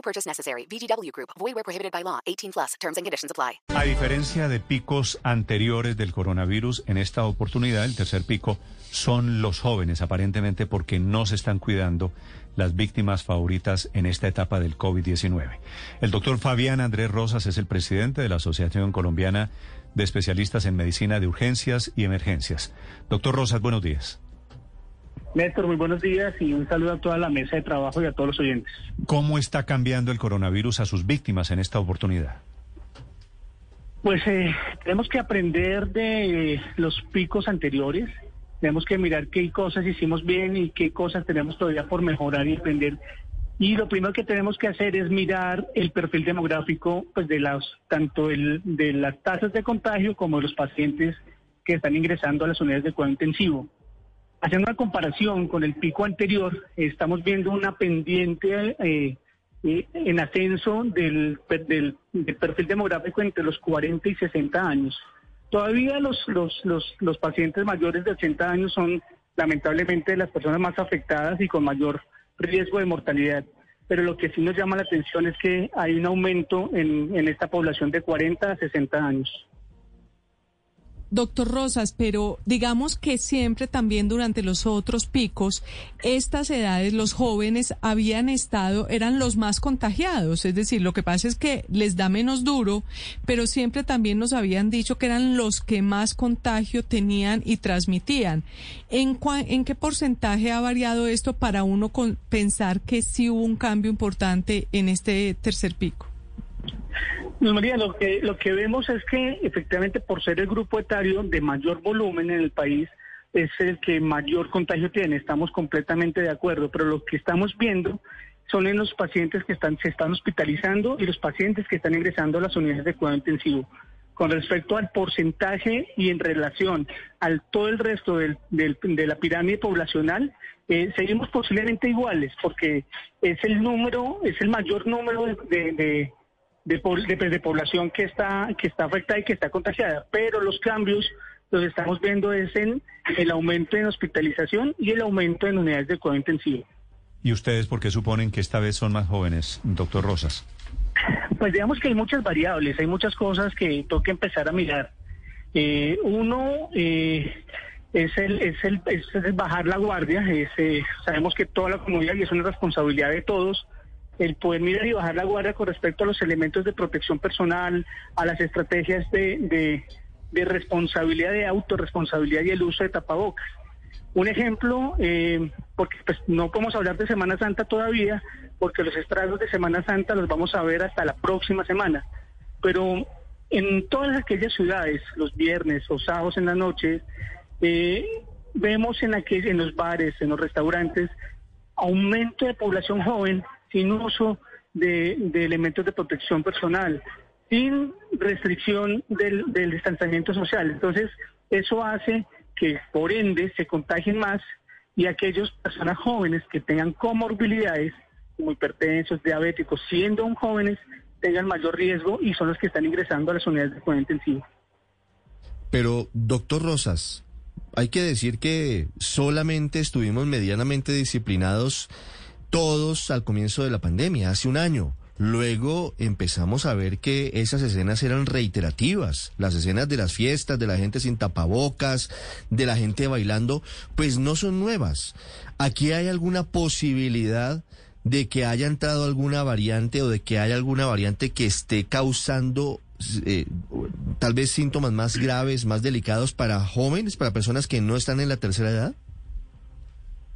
No purchase necessary. VGW Group. Void where prohibited by law. 18 plus. Terms and conditions apply. A diferencia de picos anteriores del coronavirus, en esta oportunidad, el tercer pico, son los jóvenes, aparentemente porque no se están cuidando las víctimas favoritas en esta etapa del COVID-19. El doctor Fabián Andrés Rosas es el presidente de la Asociación Colombiana de Especialistas en Medicina de Urgencias y Emergencias. Doctor Rosas, buenos días. Néstor, muy buenos días y un saludo a toda la mesa de trabajo y a todos los oyentes. ¿Cómo está cambiando el coronavirus a sus víctimas en esta oportunidad? Pues eh, tenemos que aprender de los picos anteriores, tenemos que mirar qué cosas hicimos bien y qué cosas tenemos todavía por mejorar y aprender. Y lo primero que tenemos que hacer es mirar el perfil demográfico pues de las tanto el, de las tasas de contagio como de los pacientes que están ingresando a las unidades de cuidado intensivo. Haciendo una comparación con el pico anterior, estamos viendo una pendiente eh, eh, en ascenso del, del, del, perfil demográfico entre los 40 y 60 años. Todavía los, pacientes mayores de 80 años son lamentablemente las personas más afectadas y con mayor riesgo de mortalidad. Pero lo que sí nos llama la atención es que hay un aumento en, en esta población de 40 a 60 años. Doctor Rosas, pero digamos que siempre también durante los otros picos, estas edades, los jóvenes habían estado, eran los más contagiados. Es decir, lo que pasa es que les da menos duro, pero siempre también nos habían dicho que eran los que más contagio tenían y transmitían. ¿En, en qué porcentaje ha variado esto para uno con, pensar que sí hubo un cambio importante en este tercer pico? María, lo que, lo que vemos es que efectivamente por ser el grupo etario de mayor volumen en el país, es el que mayor contagio tiene. Estamos completamente de acuerdo, pero lo que estamos viendo son en los pacientes que están, se están hospitalizando y los pacientes que están ingresando a las unidades de cuidado intensivo. Con respecto al porcentaje y en relación al todo el resto del, de la pirámide poblacional, eh, seguimos posiblemente iguales, porque es el número, es el mayor número de, de, de, población que está, que está afectada y que está contagiada, pero los cambios los estamos viendo es en el aumento en hospitalización y el aumento en unidades de cuidado intensivo. ¿Y ustedes por qué suponen que esta vez son más jóvenes, doctor Rosas? Pues digamos que hay muchas variables, hay muchas cosas que toca empezar a mirar. Eh, uno eh, es, el, es, el, es el bajar la guardia, es, eh, sabemos que toda la comunidad y es una responsabilidad de todos el poder mirar y bajar la guardia con respecto a los elementos de protección personal, a las estrategias de, de, responsabilidad, de autorresponsabilidad y el uso de tapabocas. Un ejemplo, eh, porque pues, no podemos hablar de Semana Santa todavía, porque los estragos de Semana Santa los vamos a ver hasta la próxima semana. Pero en todas aquellas ciudades, los viernes o sábados en la noche, eh, vemos en, aquel, en los bares, en los restaurantes, aumento de población joven sin uso de, elementos de protección personal, sin restricción del, distanciamiento social. Entonces, eso hace que por ende se contagien más y aquellas personas jóvenes que tengan comorbilidades, como hipertensos, diabéticos, siendo aún jóvenes, tengan mayor riesgo y son los que están ingresando a las unidades de cuidado intensivo. Pero, doctor Rosas, hay que decir que solamente estuvimos medianamente disciplinados todos al comienzo de la pandemia, hace un año. Luego empezamos a ver que esas escenas eran reiterativas. Las escenas de las fiestas, de la gente sin tapabocas, de la gente bailando, pues no son nuevas. ¿Aquí hay alguna posibilidad de que haya entrado alguna variante o de que haya alguna variante que esté causando eh, tal vez síntomas más graves, más delicados para jóvenes, para personas que no están en la tercera edad?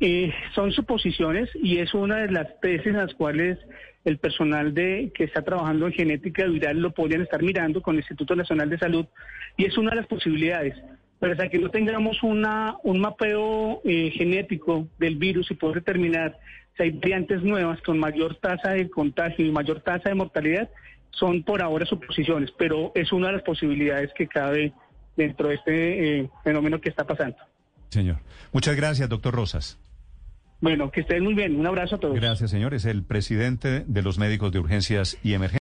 Eh, son suposiciones y es una de las tesis en las cuales el personal de que está trabajando en genética viral lo podrían estar mirando con el Instituto Nacional de Salud y es una de las posibilidades. Pero hasta que no tengamos una, un mapeo eh, genético del virus y poder determinar si hay variantes nuevas con mayor tasa de contagio y mayor tasa de mortalidad, son por ahora suposiciones, pero es una de las posibilidades que cabe dentro de este eh, fenómeno que está pasando. Señor. Muchas gracias, doctor Rosas. Bueno, que estén muy bien. Un abrazo a todos. Gracias, señor. Es el presidente de los médicos de urgencias y emergencias.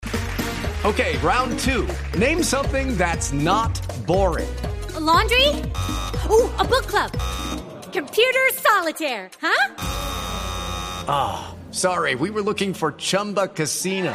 Okay, round two. Name something that's not boring. A laundry? Ooh, a book club. Computer solitaire, huh? Ah, oh, sorry. We were looking for Chumba Casino.